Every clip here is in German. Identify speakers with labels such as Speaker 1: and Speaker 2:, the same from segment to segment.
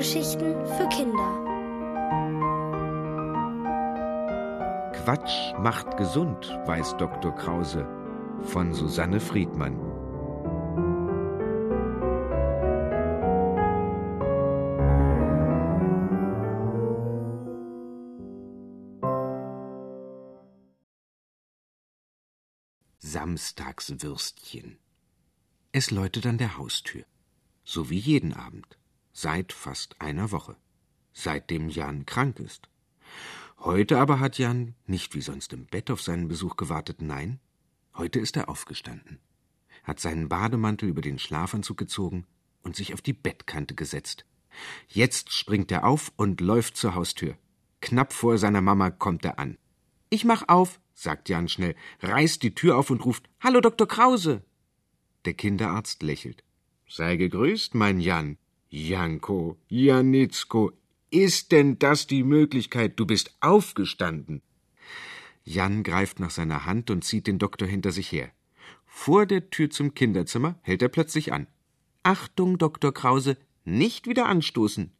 Speaker 1: Hörgeschichten für Kinder.
Speaker 2: Quatsch macht gesund, weiß Dr. Krause von Susanne Friedmann. Samstagswürstchen. Es läutet an der Haustür. So wie jeden Abend. Seit fast einer Woche. Seitdem Jan krank ist. Heute aber hat Jan nicht wie sonst im Bett auf seinen Besuch gewartet, nein, heute ist er aufgestanden, hat seinen Bademantel über den Schlafanzug gezogen und sich auf die Bettkante gesetzt. Jetzt springt er auf und läuft zur Haustür. Knapp vor seiner Mama kommt er an. Ich mach auf, sagt Jan schnell, reißt die Tür auf und ruft Hallo, Dr. Krause. Der Kinderarzt lächelt. Sei gegrüßt, mein Jan. Janko, Janitzko, ist denn das die Möglichkeit? Du bist aufgestanden. Jan greift nach seiner Hand und zieht den Doktor hinter sich her. Vor der Tür zum Kinderzimmer hält er plötzlich an. Achtung, Dr. Krause, nicht wieder anstoßen.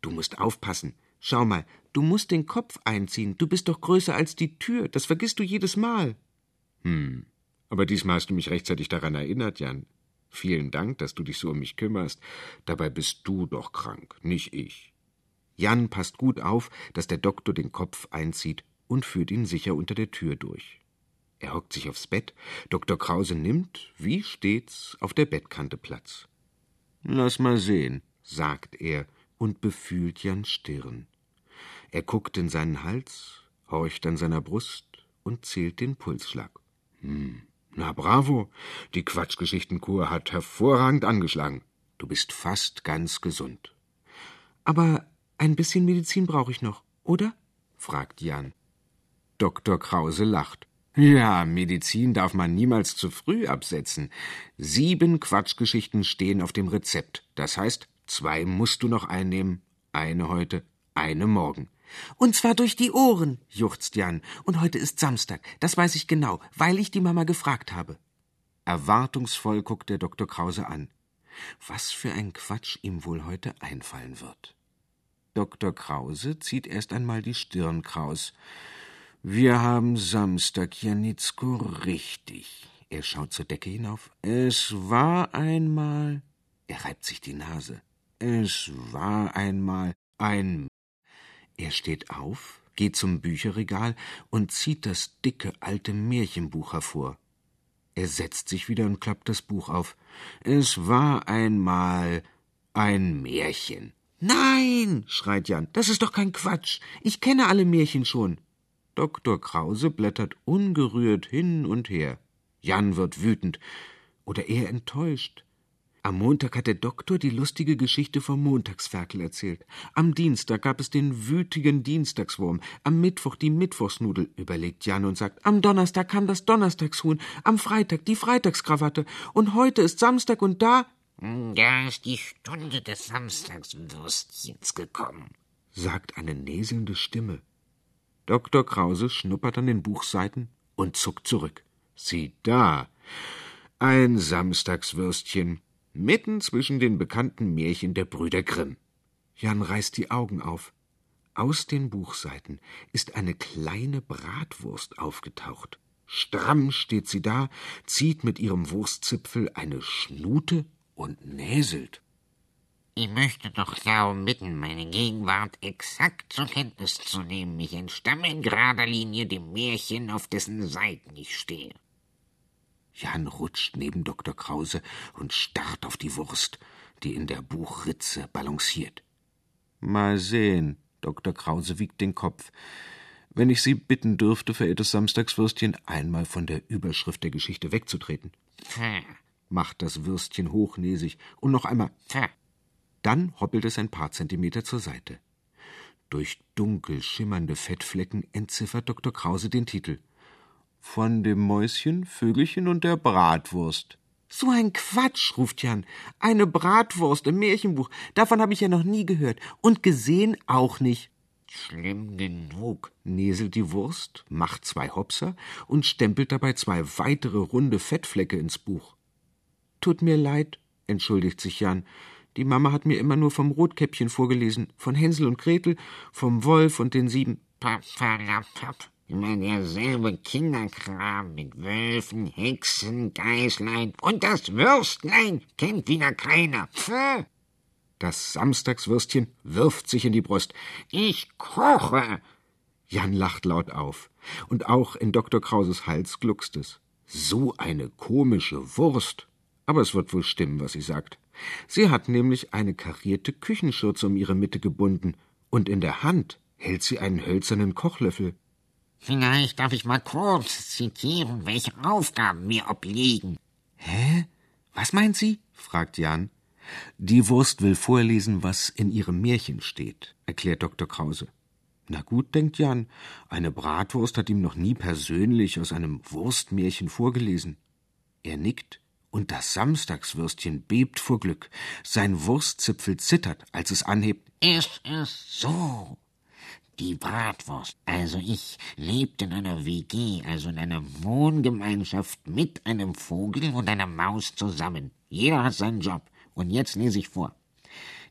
Speaker 2: Du musst aufpassen. Schau mal, du musst den Kopf einziehen. Du bist doch größer als die Tür. Das vergisst du jedes Mal. Hm, aber diesmal hast du mich rechtzeitig daran erinnert, Jan. Vielen Dank, dass du dich so um mich kümmerst. Dabei bist du doch krank, nicht ich. Jan passt gut auf, dass der Doktor den Kopf einzieht und führt ihn sicher unter der Tür durch. Er hockt sich aufs Bett, Dr. Krause nimmt, wie stets, auf der Bettkante Platz. Lass mal sehen, sagt er und befühlt Jans Stirn. Er guckt in seinen Hals, horcht an seiner Brust und zählt den Pulsschlag. Hm, na bravo, die Quatschgeschichtenkur hat hervorragend angeschlagen. Du bist fast ganz gesund. Aber ein bisschen Medizin brauche ich noch, oder? fragt Jan. Dr. Krause lacht. Ja, Medizin darf man niemals zu früh absetzen. Sieben Quatschgeschichten stehen auf dem Rezept. Das heißt, zwei musst du noch einnehmen. Eine heute, eine morgen. Und zwar durch die Ohren, juchzt Jan. Und heute ist Samstag. Das weiß ich genau, weil ich die Mama gefragt habe. Erwartungsvoll guckt der Dr. Krause an. Was für ein Quatsch ihm wohl heute einfallen wird. Dr. Krause zieht erst einmal die Stirn kraus. Wir haben Samstag, Janitzko, richtig. Er schaut zur Decke hinauf. Es war einmal. Er reibt sich die Nase. Es war einmal ein. Er steht auf, geht zum Bücherregal und zieht das dicke alte Märchenbuch hervor. Er setzt sich wieder und klappt das Buch auf. Es war einmal ein Märchen. Nein, schreit Jan, das ist doch kein Quatsch. Ich kenne alle Märchen schon. Dr. Krause blättert ungerührt hin und her. Jan wird wütend oder eher enttäuscht. Am Montag hat der Doktor die lustige Geschichte vom Montagsferkel erzählt. Am Dienstag gab es den wütigen Dienstagswurm. Am Mittwoch die Mittwochsnudel, überlegt Jan und sagt. Am Donnerstag kam das Donnerstagshuhn. Am Freitag die Freitagskrawatte. Und heute ist Samstag und da.
Speaker 3: Da ist die Stunde des Samstagswürstchens gekommen,
Speaker 2: sagt eine näselnde Stimme. Dr. Krause schnuppert an den Buchseiten und zuckt zurück. Sieh da! Ein Samstagswürstchen, mitten zwischen den bekannten Märchen der Brüder Grimm. Jan reißt die Augen auf. Aus den Buchseiten ist eine kleine Bratwurst aufgetaucht. Stramm steht sie da, zieht mit ihrem Wurstzipfel eine Schnute und näselt.
Speaker 3: Ich möchte doch darum bitten, meine Gegenwart exakt zur Kenntnis zu nehmen. Ich entstamme in gerader Linie dem Märchen, auf dessen Seiten ich stehe.
Speaker 2: Jan rutscht neben Dr. Krause und starrt auf die Wurst, die in der Buchritze balanciert. Mal sehen, Dr. Krause wiegt den Kopf. Wenn ich Sie bitten dürfte, verehrtes Samstagswürstchen, einmal von der Überschrift der Geschichte wegzutreten.
Speaker 3: Hm
Speaker 2: macht das Würstchen hochnäsig und noch einmal Pfff. Dann hoppelt es ein paar Zentimeter zur Seite. Durch dunkel schimmernde Fettflecken entziffert Dr. Krause den Titel. Von dem Mäuschen, Vögelchen und der Bratwurst. So ein Quatsch, ruft Jan. Eine Bratwurst im Märchenbuch. Davon habe ich ja noch nie gehört. Und gesehen auch nicht.
Speaker 3: Schlimm genug,
Speaker 2: näselt die Wurst, macht zwei Hopser und stempelt dabei zwei weitere runde Fettflecke ins Buch. Tut mir leid, entschuldigt sich Jan. Die Mama hat mir immer nur vom Rotkäppchen vorgelesen, von Hänsel und Gretel, vom Wolf und den sieben.
Speaker 3: Immer derselbe Kinderkram mit Wölfen, Hexen, Geißlein und das Würstlein kennt wieder keiner. Pfff.
Speaker 2: Das Samstagswürstchen wirft sich in die Brust.
Speaker 3: Ich koche.
Speaker 2: Jan lacht laut auf. Und auch in Dr. Krauses Hals gluckst es. So eine komische Wurst. Aber es wird wohl stimmen, was sie sagt. Sie hat nämlich eine karierte Küchenschürze um ihre Mitte gebunden, und in der Hand hält sie einen hölzernen Kochlöffel.
Speaker 3: Vielleicht darf ich mal kurz zitieren, welche Aufgaben mir obliegen.
Speaker 2: Hä? Was meint sie? fragt Jan. Die Wurst will vorlesen, was in ihrem Märchen steht, erklärt Dr. Krause. Na gut, denkt Jan, eine Bratwurst hat ihm noch nie persönlich aus einem Wurstmärchen vorgelesen. Er nickt, und das Samstagswürstchen bebt vor Glück. Sein Wurstzipfel zittert, als es anhebt.
Speaker 3: Es ist so. Die Bratwurst, also ich, lebt in einer WG, also in einer Wohngemeinschaft mit einem Vogel und einer Maus zusammen. Jeder hat seinen Job. Und jetzt lese ich vor.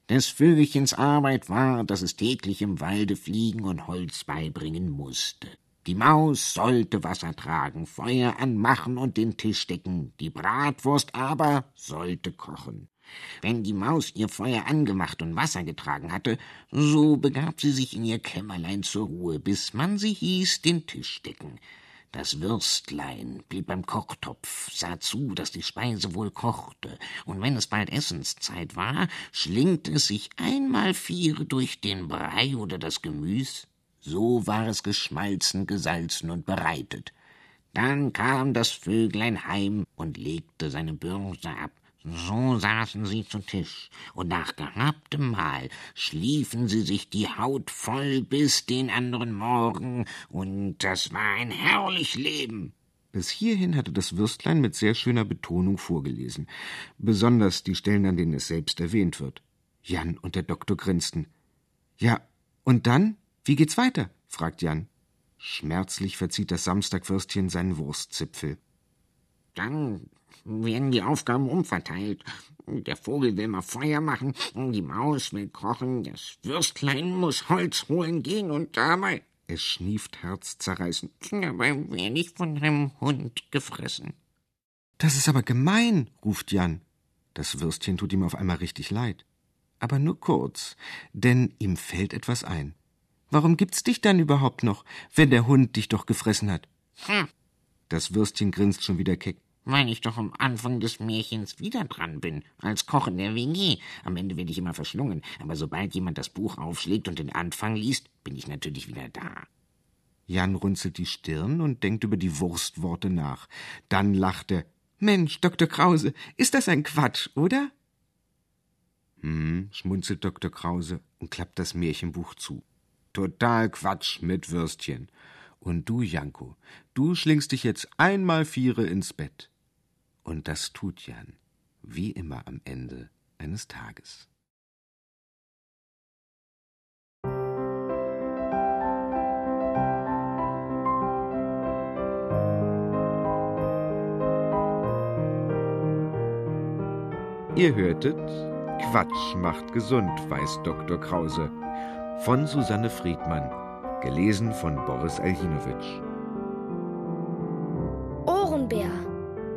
Speaker 3: Des Vögelchens Arbeit war, dass es täglich im Walde fliegen und Holz beibringen musste. Die Maus sollte Wasser tragen, Feuer anmachen und den Tisch decken, die Bratwurst aber sollte kochen. Wenn die Maus ihr Feuer angemacht und Wasser getragen hatte, so begab sie sich in ihr Kämmerlein zur Ruhe, bis man sie hieß, den Tisch decken. Das Würstlein blieb beim Kochtopf, sah zu, dass die Speise wohl kochte, und wenn es bald Essenszeit war, schlingte es sich einmal vier durch den Brei oder das Gemüs, so war es geschmalzen, gesalzen und bereitet. Dann kam das Vöglein heim und legte seine Börse ab, so saßen sie zu Tisch, und nach gehabtem Mahl schliefen sie sich die Haut voll bis den anderen Morgen, und das war ein herrlich Leben.
Speaker 2: Bis hierhin hatte das Würstlein mit sehr schöner Betonung vorgelesen, besonders die Stellen, an denen es selbst erwähnt wird. Jan und der Doktor grinsten. Ja, und dann? Wie geht's weiter? fragt Jan. Schmerzlich verzieht das Samstagwürstchen seinen Wurstzipfel.
Speaker 3: Dann werden die Aufgaben umverteilt. Der Vogel will mal Feuer machen, die Maus will kochen, das Würstlein muss Holz holen gehen und dabei.
Speaker 2: Es schnieft herzzerreißend.
Speaker 3: Dabei werde ich von einem Hund gefressen.
Speaker 2: Das ist aber gemein, ruft Jan. Das Würstchen tut ihm auf einmal richtig leid. Aber nur kurz, denn ihm fällt etwas ein. Warum gibt's dich dann überhaupt noch, wenn der Hund dich doch gefressen hat?
Speaker 3: Hm.
Speaker 2: Das Würstchen grinst schon wieder keck.
Speaker 3: Weil ich doch am Anfang des Märchens wieder dran bin, als Koch in der WG. Am Ende werde ich immer verschlungen, aber sobald jemand das Buch aufschlägt und den Anfang liest, bin ich natürlich wieder da.
Speaker 2: Jan runzelt die Stirn und denkt über die Wurstworte nach. Dann lacht er. Mensch, Dr. Krause, ist das ein Quatsch, oder? Hm, schmunzelt Dr. Krause und klappt das Märchenbuch zu. Total Quatsch mit Würstchen. Und du, Janko, du schlingst dich jetzt einmal Viere ins Bett. Und das tut Jan, wie immer am Ende eines Tages. Ihr hörtet Quatsch macht gesund, weiß Dr. Krause von Susanne Friedmann, gelesen von Boris Aljinowitsch.
Speaker 1: Ohrenbär.